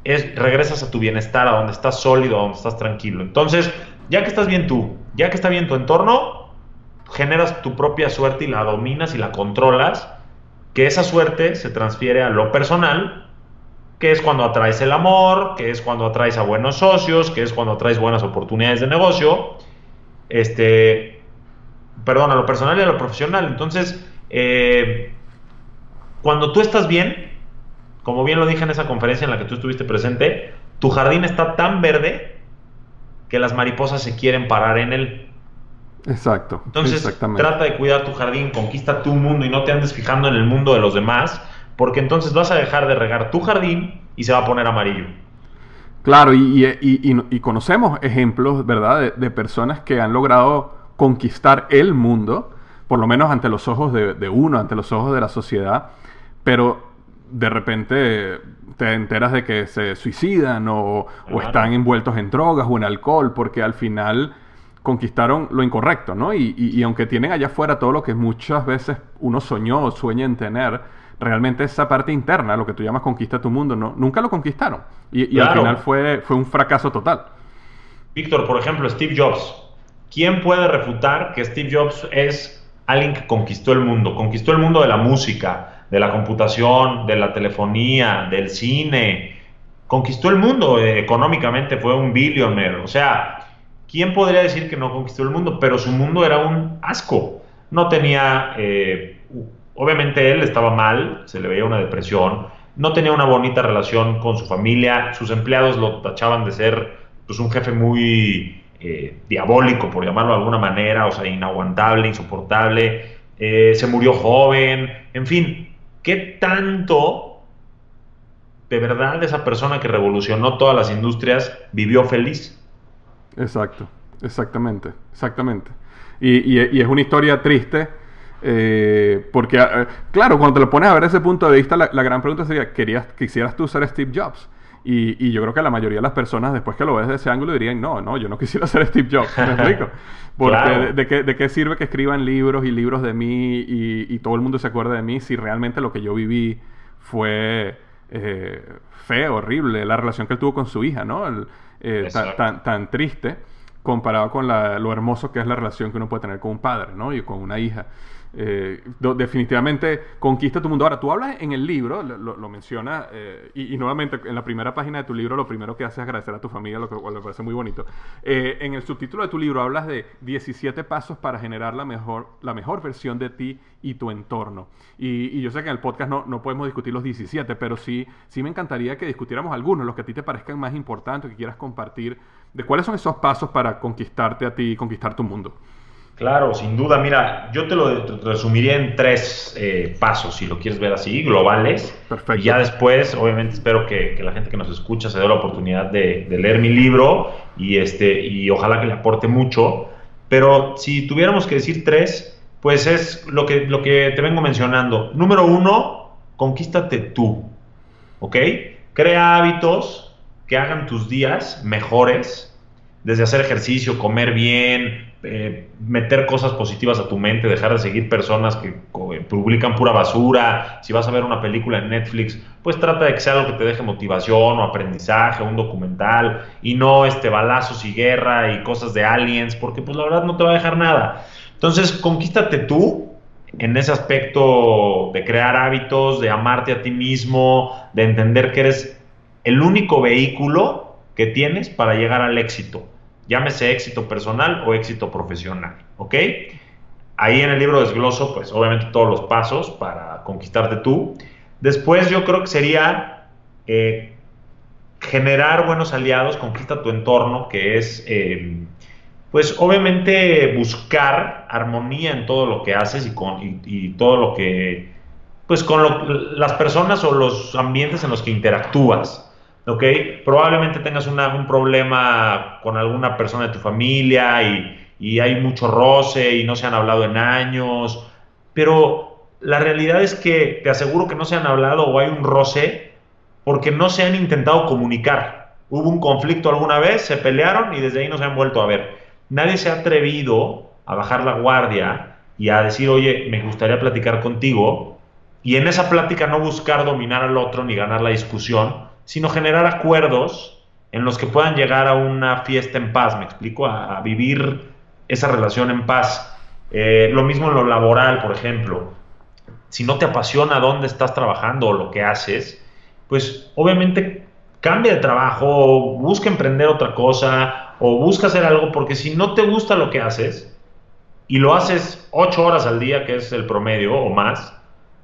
Es, regresas a tu bienestar, a donde estás sólido, a donde estás tranquilo. Entonces, ya que estás bien tú, ya que está bien tu entorno, generas tu propia suerte y la dominas y la controlas, que esa suerte se transfiere a lo personal, que es cuando atraes el amor, que es cuando atraes a buenos socios, que es cuando atraes buenas oportunidades de negocio, este, perdón, a lo personal y a lo profesional. Entonces, eh, cuando tú estás bien, como bien lo dije en esa conferencia en la que tú estuviste presente, tu jardín está tan verde que las mariposas se quieren parar en él. Exacto. Entonces, trata de cuidar tu jardín, conquista tu mundo y no te andes fijando en el mundo de los demás, porque entonces vas a dejar de regar tu jardín y se va a poner amarillo. Claro, y, conocemos ejemplos, ¿verdad?, de, personas que han logrado conquistar el mundo, por lo menos ante los ojos de, uno, ante los ojos de la sociedad, pero de repente te enteras de que se suicidan o, están envueltos en drogas o en alcohol, porque al final conquistaron lo incorrecto, ¿no? Y, aunque tienen allá afuera todo lo que muchas veces uno soñó o sueña en tener, realmente esa parte interna, lo que tú llamas conquista tu mundo, no, nunca lo conquistaron. Y, al final fue, fue un fracaso total. Víctor, por ejemplo, Steve Jobs. ¿Quién puede refutar que Steve Jobs es alguien que conquistó el mundo? Conquistó el mundo de la música, de la computación, de la telefonía, del cine. Conquistó el mundo eh, económicamente, fue un billionaire. O sea, ¿quién podría decir que no conquistó el mundo? Pero su mundo era un asco. No tenía, eh, obviamente él estaba mal, se le veía una depresión, no tenía una bonita relación con su familia, sus empleados lo tachaban de ser pues, un jefe muy eh, diabólico, por llamarlo de alguna manera, o sea, inaguantable, insoportable, eh, se murió joven, en fin, ¿qué tanto de verdad esa persona que revolucionó todas las industrias vivió feliz? Exacto, exactamente, exactamente. Y, es una historia triste. Eh, porque, eh, claro, cuando te lo pones a ver desde ese punto de vista, la, gran pregunta sería, ¿querías, ¿quisieras tú ser Steve Jobs? Y, yo creo que la mayoría de las personas, después que lo ves desde ese ángulo, dirían, no, no, yo no quisiera [laughs] ser Steve Jobs, ¿me explico? [laughs] Porque de, qué, de, qué, sirve que escriban libros y libros de mí y, todo el mundo se acuerde de mí si realmente lo que yo viví fue eh, feo, horrible, la relación que él tuvo con su hija, ¿no? Eh, tan, tan, triste comparado con lo hermoso que es la relación que uno puede tener con un padre, ¿no? Y con una hija. Eh, definitivamente conquista tu mundo. Ahora, tú hablas en el libro, lo, lo mencionas, eh, y, nuevamente en la primera página de tu libro, lo primero que haces es agradecer a tu familia, lo que me parece muy bonito. Eh, en el subtítulo de tu libro hablas de 17 pasos para generar la mejor, la mejor versión de ti y tu entorno. Y, yo sé que en el podcast no, no, podemos discutir los 17, pero sí, sí me encantaría que discutiéramos algunos, los que a ti te parezcan más importantes, que quieras compartir, de cuáles son esos pasos para conquistarte a ti y conquistar tu mundo. Claro, sin duda. Mira, yo te lo resumiría en tres eh, pasos, si lo quieres ver así, globales. Perfecto. Y ya después, obviamente, espero que, la gente que nos escucha se dé la oportunidad de, leer mi libro y, este, y ojalá que le aporte mucho. Pero si tuviéramos que decir tres, pues es lo que, lo que te vengo mencionando. Número uno, conquístate tú. ¿Ok? Crea hábitos que hagan tus días mejores, desde hacer ejercicio, comer bien, eh, meter cosas positivas a tu mente, dejar de seguir personas que eh, publican pura basura. Si vas a ver una película en Netflix, pues trata de que sea algo que te deje motivación o aprendizaje, un documental, y no este balazos y guerra y cosas de aliens, porque pues la verdad no te va a dejar nada. Entonces, conquístate tú en ese aspecto de crear hábitos, de amarte a ti mismo, de entender que eres el único vehículo que tienes para llegar al éxito llámese éxito personal o éxito profesional, ¿ok? Ahí en el libro desgloso, pues obviamente todos los pasos para conquistarte tú. Después yo creo que sería eh, generar buenos aliados, conquista tu entorno, que es, eh, pues obviamente buscar armonía en todo lo que haces y, con, todo lo que, pues con las personas o los ambientes en los que interactúas. ¿Ok? Probablemente tengas un problema con alguna persona de tu familia y, hay mucho roce y no se han hablado en años, pero la realidad es que te aseguro que no se han hablado o hay un roce porque no se han intentado comunicar. Hubo un conflicto alguna vez, se pelearon y desde ahí no se han vuelto a ver. Nadie se ha atrevido a bajar la guardia y a decir, oye, me gustaría platicar contigo, y en esa plática no buscar dominar al otro ni ganar la discusión, sino generar acuerdos en los que puedan llegar a una fiesta en paz, me explico, a, vivir esa relación en paz. Eh, lo mismo en lo laboral, por ejemplo. Si no te apasiona dónde estás trabajando o lo que haces, pues obviamente cambia de trabajo, busca emprender otra cosa o busca hacer algo, porque si no te gusta lo que haces, y lo haces 8 horas al día, que es el promedio o más,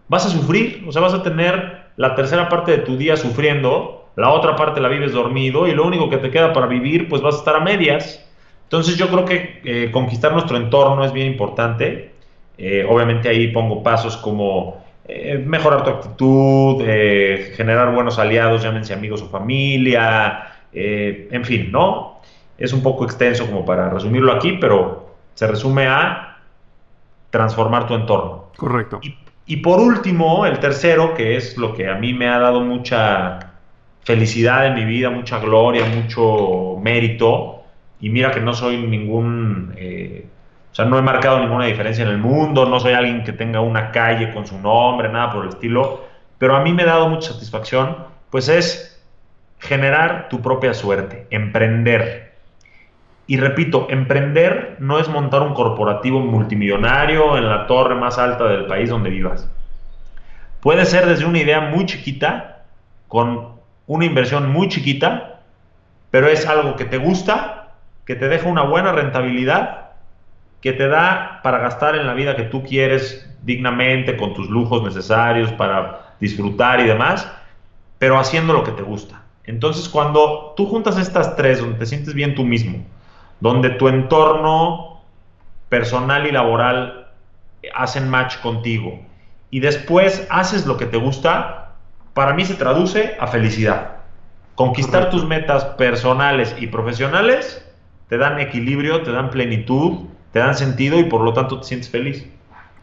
vas a sufrir, o sea, vas a tener la tercera parte de tu día sufriendo, la otra parte la vives dormido y lo único que te queda para vivir, pues vas a estar a medias. Entonces yo creo que eh, conquistar nuestro entorno es bien importante. Eh, obviamente ahí pongo pasos como eh, mejorar tu actitud, generar buenos aliados, llámense amigos o familia, en fin, ¿no? Es un poco extenso como para resumirlo aquí, pero se resume a transformar tu entorno. Correcto. Y, por último, el tercero, que es lo que a mí me ha dado mucha felicidad en mi vida, mucha gloria, mucho mérito, y mira que no soy ningún, eh, o sea, no he marcado ninguna diferencia en el mundo, no soy alguien que tenga una calle con su nombre, nada por el estilo, pero a mí me ha dado mucha satisfacción, pues es generar tu propia suerte, emprender. Y repito, emprender no es montar un corporativo multimillonario en la torre más alta del país donde vivas. Puede ser desde una idea muy chiquita, con una inversión muy chiquita, pero es algo que te gusta, que te deja una buena rentabilidad, que te da para gastar en la vida que tú quieres dignamente, con tus lujos necesarios para disfrutar y demás, pero haciendo lo que te gusta. Entonces, cuando tú juntas estas tres, donde te sientes bien tú mismo, donde tu entorno personal y laboral hacen match contigo y después haces lo que te gusta, para mí se traduce a felicidad. Conquistar tus metas personales y profesionales te dan equilibrio, te dan plenitud, te dan sentido y por lo tanto te sientes feliz.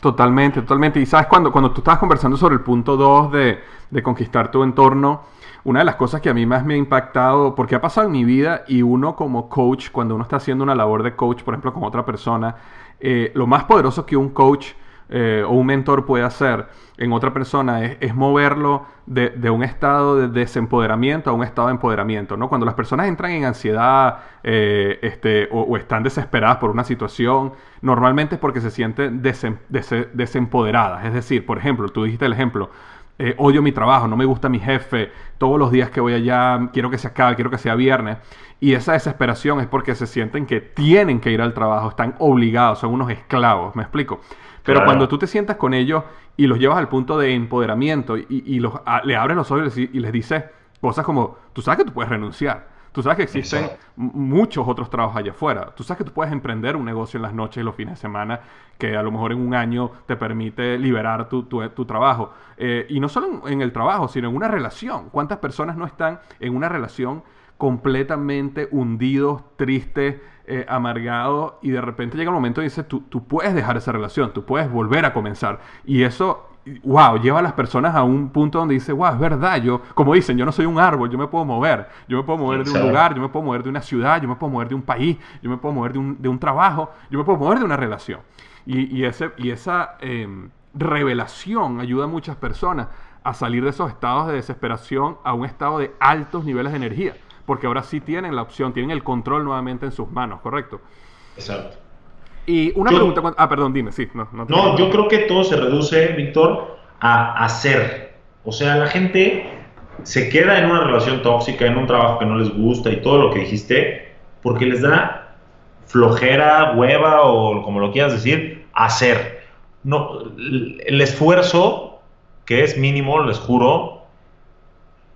Totalmente, totalmente. Y sabes, cuando, cuando tú estabas conversando sobre el punto 2 de, de conquistar tu entorno, una de las cosas que a mí más me ha impactado, porque ha pasado en mi vida y uno como coach, cuando uno está haciendo una labor de coach, por ejemplo, con otra persona, eh, lo más poderoso que un coach eh, o un mentor puede hacer en otra persona es, moverlo de, un estado de desempoderamiento a un estado de empoderamiento. ¿no? Cuando las personas entran en ansiedad eh, este, o, están desesperadas por una situación, normalmente es porque se sienten desempoderadas. Es decir, por ejemplo, tú dijiste el ejemplo, eh, odio mi trabajo, no me gusta mi jefe, todos los días que voy allá quiero que se acabe, quiero que sea viernes. Y esa desesperación es porque se sienten que tienen que ir al trabajo, están obligados, son unos esclavos, ¿me explico? Pero cuando tú te sientas con ellos y los llevas al punto de empoderamiento y, los, le abres los ojos y les dices cosas como, tú sabes que tú puedes renunciar Tú sabes que existen muchos otros trabajos allá afuera. Tú sabes que tú puedes emprender un negocio en las noches y los fines de semana que a lo mejor en un año te permite liberar tu, trabajo. Eh, y no solo en, el trabajo, sino en una relación. ¿Cuántas personas no están en una relación completamente hundidos, tristes, eh, amargados y de repente llega un momento y dices, tú, tú puedes dejar esa relación, tú puedes volver a comenzar. Y eso wow, lleva a las personas a un punto donde dice, wow, es verdad, yo, como dicen, yo no soy un árbol, yo me puedo mover, yo me puedo mover de un lugar, yo me puedo mover de una ciudad, yo me puedo mover de un país, yo me puedo mover de un, de un trabajo, yo me puedo mover de una relación. Y, y ese, y esa em, revelación ayuda a muchas personas a salir de esos estados de desesperación a un estado de altos niveles de energía, porque ahora sí tienen la opción, tienen el control nuevamente en sus manos, ¿correcto? Exacto. Y una pregunta, ah, perdón, dime, sí. No, no, yo creo que todo se reduce, Víctor, a hacer. O sea, la gente se queda en una relación tóxica, en un trabajo que no les gusta y todo lo que dijiste, porque les da flojera, hueva o como lo quieras decir, hacer. No, el esfuerzo, que es mínimo, les juro,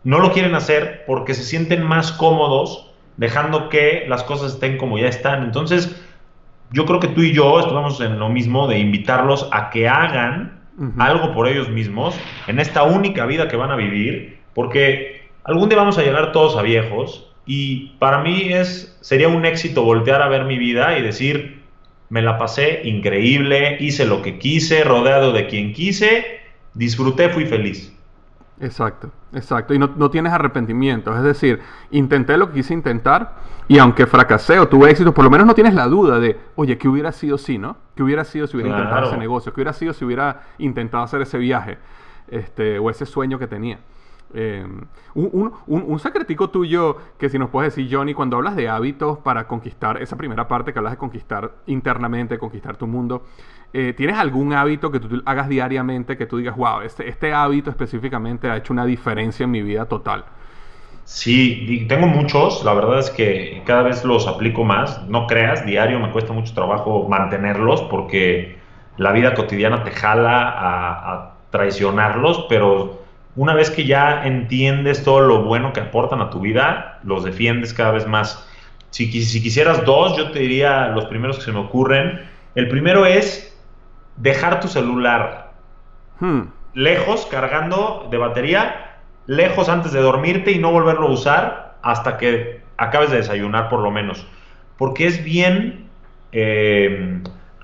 no lo quieren hacer porque se sienten más cómodos dejando que las cosas estén como ya están. Entonces, yo creo que tú y yo estamos en lo mismo de invitarlos a que hagan algo por ellos mismos en esta única vida que van a vivir, porque algún día vamos a llegar todos a viejos y para mí es sería un éxito voltear a ver mi vida y decir, me la pasé increíble, hice lo que quise, rodeado de quien quise, disfruté, fui feliz. Exacto, exacto. Y no, no, tienes arrepentimiento. Es decir, intenté lo que quise intentar y aunque fracasé o tuve éxito, por lo menos no tienes la duda de, oye, ¿qué hubiera sido si, no? ¿Qué hubiera sido si hubiera intentado ese negocio? ¿Qué hubiera sido si hubiera intentado hacer ese viaje? Este, o ese sueño que tenía. Eh, un, un, un, secretico tuyo que si nos puedes decir, Johnny, cuando hablas de hábitos para conquistar, esa primera parte que hablas de conquistar internamente, conquistar tu mundo, eh, ¿tienes algún hábito que tú hagas diariamente que tú digas, wow, este, este hábito específicamente ha hecho una diferencia en mi vida total? Sí, tengo muchos, la verdad es que cada vez los aplico más, no creas, diario me cuesta mucho trabajo mantenerlos porque la vida cotidiana te jala a, traicionarlos, pero una vez que ya entiendes todo lo bueno que aportan a tu vida, los defiendes cada vez más. Si, si quisieras dos, yo te diría los primeros que se me ocurren. El primero es dejar tu celular hmm. lejos, cargando de batería, lejos antes de dormirte y no volverlo a usar hasta que acabes de desayunar por lo menos. Porque es bien, eh,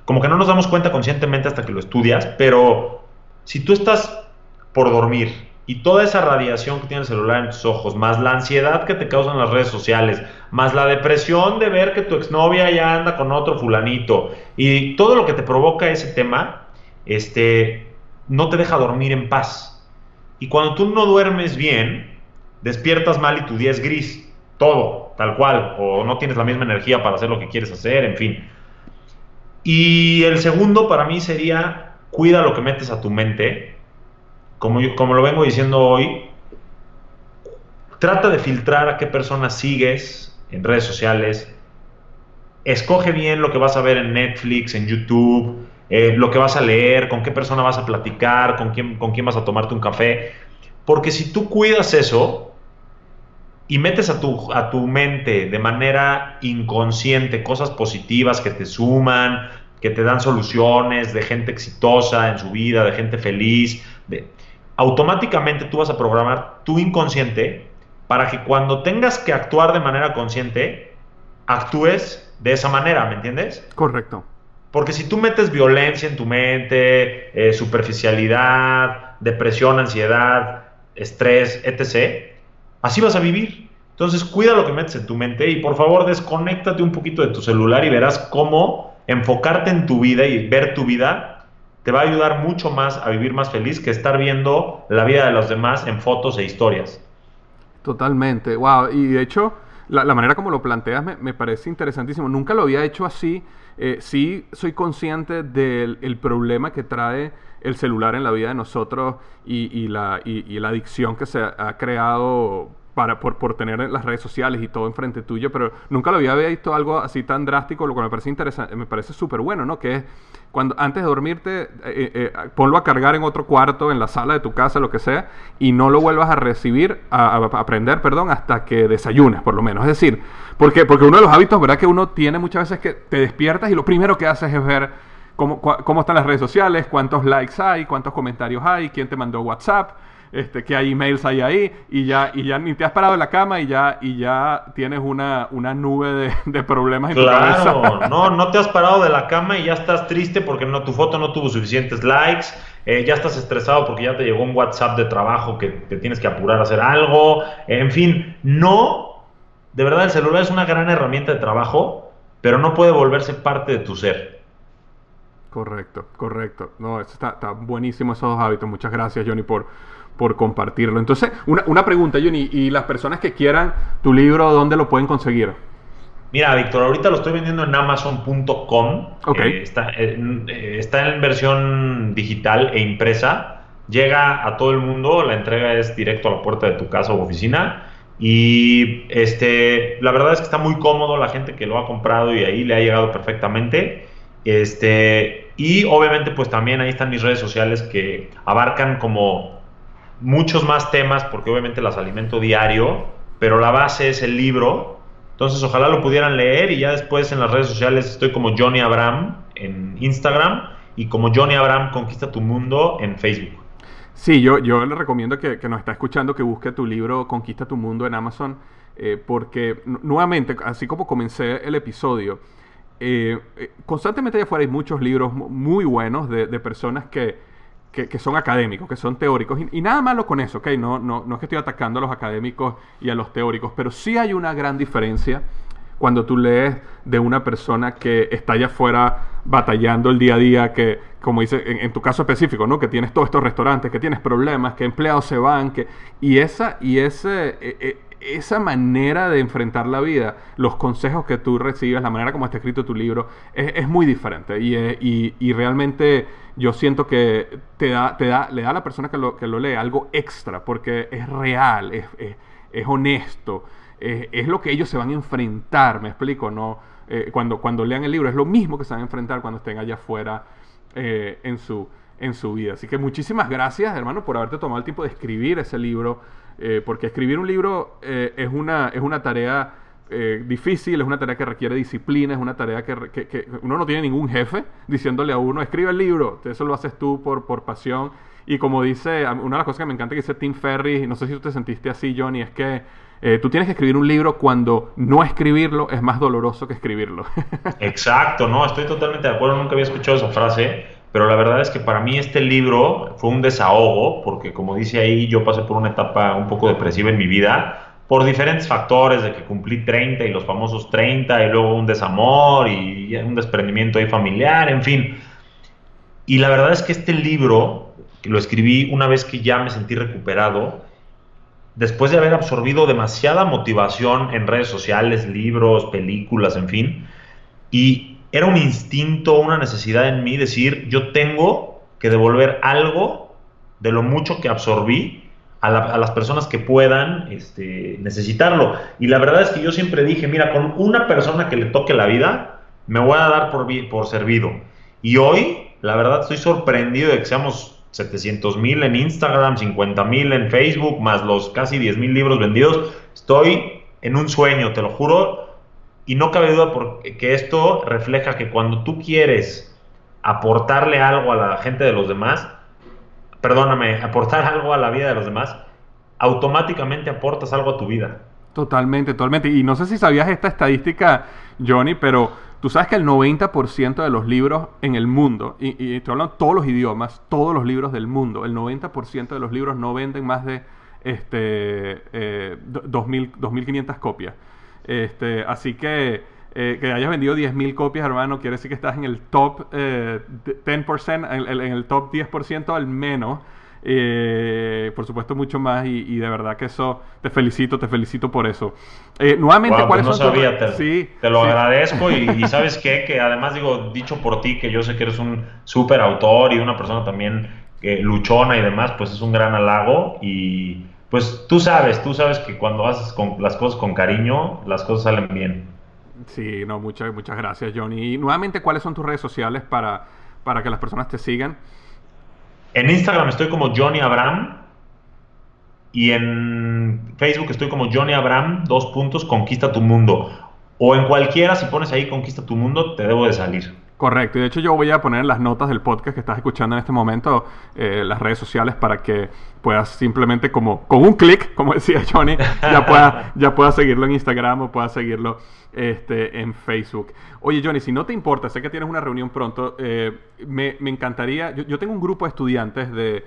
como que no nos damos cuenta conscientemente hasta que lo estudias, pero si tú estás por dormir y toda esa radiación que tiene el celular en tus ojos, más la ansiedad que te causan las redes sociales, más la depresión de ver que tu exnovia ya anda con otro fulanito y todo lo que te provoca ese tema, este, no te deja dormir en paz. Y cuando tú no duermes bien, despiertas mal y tu día es gris. Todo, tal cual. O no tienes la misma energía para hacer lo que quieres hacer, en fin. Y el segundo para mí sería, cuida lo que metes a tu mente. Como, como lo vengo diciendo hoy, trata de filtrar a qué personas sigues en redes sociales. Escoge bien lo que vas a ver en Netflix, en YouTube, eh, lo que vas a leer, con qué persona vas a platicar, con quién, con quién vas a tomarte un café. Porque si tú cuidas eso y metes a tu, a tu mente de manera inconsciente cosas positivas que te suman, que te dan soluciones, de gente exitosa en su vida, de gente feliz, de, automáticamente tú vas a programar tu inconsciente para que cuando tengas que actuar de manera consciente, actúes de esa manera, ¿me entiendes? Correcto. Porque si tú metes violencia en tu mente, eh, superficialidad, depresión, ansiedad, estrés, etc., así vas a vivir. Entonces cuida lo que metes en tu mente y por favor desconéctate un poquito de tu celular y verás cómo enfocarte en tu vida y ver tu vida te va a ayudar mucho más a vivir más feliz que estar viendo la vida de los demás en fotos e historias. Totalmente, wow. Y de hecho, la, manera como lo planteas me, parece interesantísimo. Nunca lo había hecho así eh, sí soy consciente del problema que trae el celular en la vida de nosotros y, la adicción que se ha creado para, por, por, tener las redes sociales y todo enfrente tuyo, pero nunca lo había visto algo así tan drástico, lo cual me parece interesante, me parece súper bueno, ¿no? Que es cuando antes de dormirte, eh, eh, eh, ponlo a cargar en otro cuarto, en la sala de tu casa, lo que sea, y no lo vuelvas a recibir, a, aprender, perdón, hasta que desayunes, por lo menos. Es decir, porque, porque uno de los hábitos, ¿verdad? Que uno tiene muchas veces que te despiertas y lo primero que haces es ver cómo, cómo están las redes sociales, cuántos likes hay, cuántos comentarios hay, quién te mandó WhatsApp este, que hay emails ahí ahí y ya, y ya ni te has parado en la cama y ya, y ya tienes una, una nube de, problemas en claro, tu cabeza. [laughs] no, no te has parado de la cama y ya estás triste porque no, tu foto no tuvo suficientes likes, eh, ya estás estresado porque ya te llegó un WhatsApp de trabajo que te tienes que apurar a hacer algo, en fin, no, de verdad el celular es una gran herramienta de trabajo, pero no puede volverse parte de tu ser. Correcto, correcto. No, está, está buenísimo esos dos hábitos. Muchas gracias, Johnny, por, por compartirlo. Entonces, una, una pregunta, Johnny, y las personas que quieran tu libro, ¿dónde lo pueden conseguir? Mira, Víctor, ahorita lo estoy vendiendo en amazon.com. Okay. Eh, está, eh, está, en versión digital e impresa. Llega a todo el mundo, la entrega es directo a la puerta de tu casa o oficina. Y este, la verdad es que está muy cómodo la gente que lo ha comprado y ahí le ha llegado perfectamente. Este, y obviamente pues también ahí están mis redes sociales que abarcan como muchos más temas, porque obviamente las alimento diario, pero la base es el libro. Entonces, ojalá lo pudieran leer y ya después en las redes sociales estoy como Johnny Abraham en Instagram y como Johnny Abraham Conquista tu Mundo en Facebook. Sí, yo, yo le recomiendo que, que nos está escuchando que busque tu libro Conquista tu Mundo en Amazon, eh, porque nuevamente, así como comencé el episodio, eh, eh, constantemente allá afuera hay muchos libros muy buenos de, de personas que, que, son académicos, que son teóricos, y, nada malo con eso, ¿ok? No, no, no es que estoy atacando a los académicos y a los teóricos, pero sí hay una gran diferencia cuando tú lees de una persona que está allá afuera batallando el día a día, que, como dice, en, tu caso específico, ¿no? Que tienes todos estos restaurantes, que tienes problemas, que empleados se van, que... Y esa, y ese... E, e, esa manera de enfrentar la vida, los consejos que tú recibes, la manera como está escrito tu libro, es, muy diferente. Y, y, y realmente yo siento que te da, te da, le da a la persona que lo, que lo lee algo extra, porque es real, es, es honesto, es lo que ellos se van a enfrentar, me explico, ¿no? Eh, cuando, cuando lean el libro, es lo mismo que se van a enfrentar cuando estén allá afuera eh, en, su, en su vida. Así que muchísimas gracias, hermano, por haberte tomado el tiempo de escribir ese libro, porque escribir un libro es, una, es una tarea eh, difícil, es una tarea que requiere disciplina, es una tarea que, que, uno no tiene ningún jefe diciéndole a uno, escribe el libro, eso lo haces tú por, por pasión. Y como dice, una de las cosas que me encanta que dice Tim Ferry, no sé si tú te sentiste así, Johnny, es que eh, tú tienes que escribir un libro cuando no escribirlo es más doloroso que escribirlo. [laughs] Exacto, no, estoy totalmente de acuerdo, nunca había escuchado esa frase, pero la verdad es que para mí este libro fue un desahogo, porque como dice ahí, yo pasé por una etapa un poco depresiva en mi vida por diferentes factores de que cumplí 30 y los famosos 30 y luego un desamor y un desprendimiento ahí familiar, en fin. Y la verdad es que este libro, que lo escribí una vez que ya me sentí recuperado, después de haber absorbido demasiada motivación en redes sociales, libros, películas, en fin, y era un instinto, una necesidad en mí decir, yo tengo que devolver algo de lo mucho que absorbí a, las personas que puedan este, necesitarlo. Y la verdad es que yo siempre dije, mira, con una persona que le toque la vida, me voy a dar por, por servido. Y hoy, la verdad, estoy sorprendido de que seamos 700 mil en Instagram, 50 mil en Facebook, más los casi 10 mil libros vendidos. Estoy en un sueño, te lo juro. Y no cabe duda porque esto refleja que cuando tú quieres aportarle algo a la gente de los demás, perdóname, [laughs] aportar algo a la vida de los demás, automáticamente aportas algo a tu vida. Totalmente, totalmente. Y no sé si sabías esta estadística, Johnny, pero tú sabes que el 90% de los libros en el mundo, y, y estoy hablando todos los idiomas, todos los libros del mundo, el 90% de los libros no venden más de este, eh, 2.500 copias. Este, así que eh, que hayas vendido 10.000 copias, hermano, quiere decir que estás en el top eh, 10%, en, el top 10% al menos. Eh, por supuesto, mucho más. Y, de verdad que eso, te felicito, te felicito por eso. Eh, nuevamente, ¿cuáles pues no sabía, te, sí, te lo agradezco. Y, sabes qué, que además digo, dicho por ti, que yo sé que eres un súper autor y una persona también luchona y demás, pues es un gran halago. Y pues tú sabes, tú sabes que cuando haces con, las cosas con cariño, las cosas salen bien. Sí, no, muchas, muchas gracias, Johnny. Y nuevamente, ¿cuáles son tus redes sociales para, para que las personas te sigan? En Instagram estoy como Johnny Abraham. Y en Facebook estoy como Johnny Abraham, dos puntos, conquista tu mundo. O en cualquiera, si pones ahí conquista tu mundo, te debo de salir. Correcto, y de hecho yo voy a poner en las notas del podcast que estás escuchando en este momento eh, las redes sociales para que puedas simplemente como con un clic, como decía Johnny, ya puedas [laughs] ya pueda seguirlo en Instagram o puedas seguirlo este, en Facebook. Oye Johnny, si no te importa, sé que tienes una reunión pronto, eh, me, encantaría, yo tengo un grupo de estudiantes de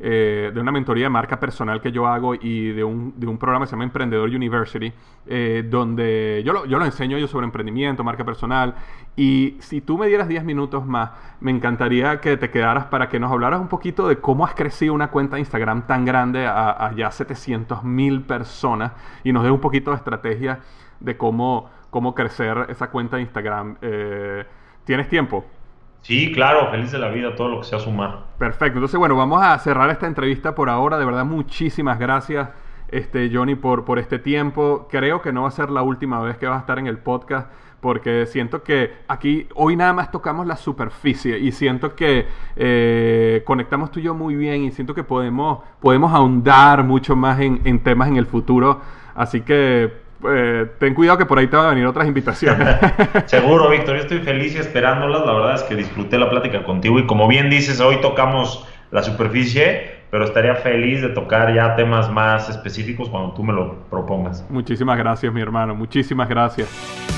eh, de una mentoría de marca personal que yo hago y de un, de un programa que se llama Emprendedor University, eh, donde yo lo, yo lo enseño yo sobre emprendimiento, marca personal. Y si tú me dieras 10 minutos más, me encantaría que te quedaras para que nos hablaras un poquito de cómo has crecido una cuenta de Instagram tan grande a, ya 700 mil personas y nos dé un poquito de estrategia de cómo, cómo crecer esa cuenta de Instagram. Eh, ¿Tienes tiempo? Sí, claro, feliz de la vida, todo lo que sea sumar. Perfecto, entonces bueno, vamos a cerrar esta entrevista por ahora. De verdad, muchísimas gracias, este, Johnny, por, por este tiempo. Creo que no va a ser la última vez que vas a estar en el podcast porque siento que aquí hoy nada más tocamos la superficie y siento que eh, conectamos tú y yo muy bien y siento que podemos, podemos ahondar mucho más en, en temas en el futuro. Así que eh, ten cuidado que por ahí te van a venir otras invitaciones. [laughs] Seguro, Víctor, yo estoy feliz y esperándolas. La verdad es que disfruté la plática contigo y como bien dices, hoy tocamos la superficie, pero estaría feliz de tocar ya temas más específicos cuando tú me lo propongas. Muchísimas gracias, mi hermano. Muchísimas gracias.